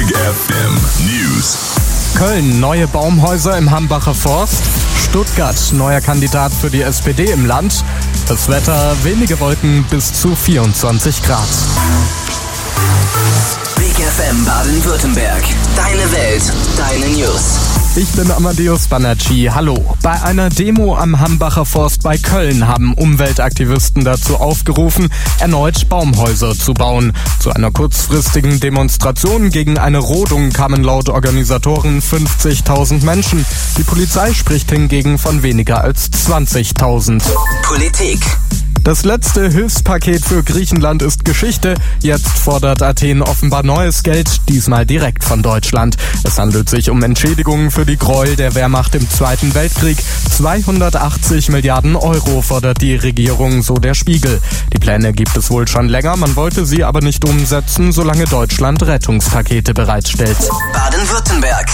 Big FM News. Köln, neue Baumhäuser im Hambacher Forst. Stuttgart, neuer Kandidat für die SPD im Land. Das Wetter, wenige Wolken bis zu 24 Grad. Big FM Baden-Württemberg. Deine Welt, deine News. Ich bin Amadeus Banacci. Hallo. Bei einer Demo am Hambacher Forst bei Köln haben Umweltaktivisten dazu aufgerufen, erneut Baumhäuser zu bauen. Zu einer kurzfristigen Demonstration gegen eine Rodung kamen laut Organisatoren 50.000 Menschen. Die Polizei spricht hingegen von weniger als 20.000. Politik. Das letzte Hilfspaket für Griechenland ist Geschichte. Jetzt fordert Athen offenbar neues Geld, diesmal direkt von Deutschland. Es handelt sich um Entschädigungen für die Gräuel der Wehrmacht im Zweiten Weltkrieg. 280 Milliarden Euro fordert die Regierung, so der Spiegel. Die Pläne gibt es wohl schon länger, man wollte sie aber nicht umsetzen, solange Deutschland Rettungspakete bereitstellt. Baden-Württemberg.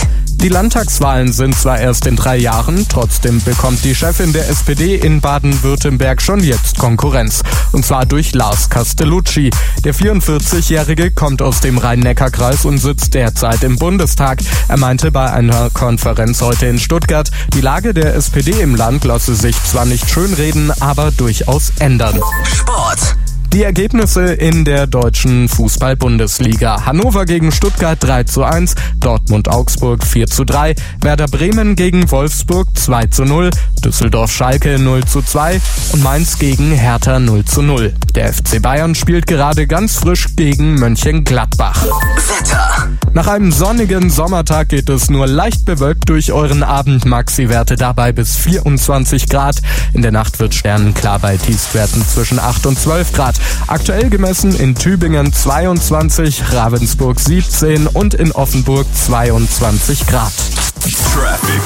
Die Landtagswahlen sind zwar erst in drei Jahren, trotzdem bekommt die Chefin der SPD in Baden-Württemberg schon jetzt Konkurrenz. Und zwar durch Lars Castellucci. Der 44-Jährige kommt aus dem Rhein-Neckar-Kreis und sitzt derzeit im Bundestag. Er meinte bei einer Konferenz heute in Stuttgart, die Lage der SPD im Land lasse sich zwar nicht schönreden, aber durchaus ändern. Sport. Die Ergebnisse in der deutschen Fußball-Bundesliga. Hannover gegen Stuttgart 3 zu 1, Dortmund-Augsburg 4 zu 3, Werder Bremen gegen Wolfsburg 2 zu 0, Düsseldorf-Schalke 0 zu 2 und Mainz gegen Hertha 0 zu 0. Der FC Bayern spielt gerade ganz frisch gegen Mönchengladbach. Wetter. Nach einem sonnigen Sommertag geht es nur leicht bewölkt durch euren Abend. Maxi-Werte dabei bis 24 Grad. In der Nacht wird sternenklar bei Tiefstwerten zwischen 8 und 12 Grad. Aktuell gemessen in Tübingen 22, Ravensburg 17 und in Offenburg 22 Grad. Traffic.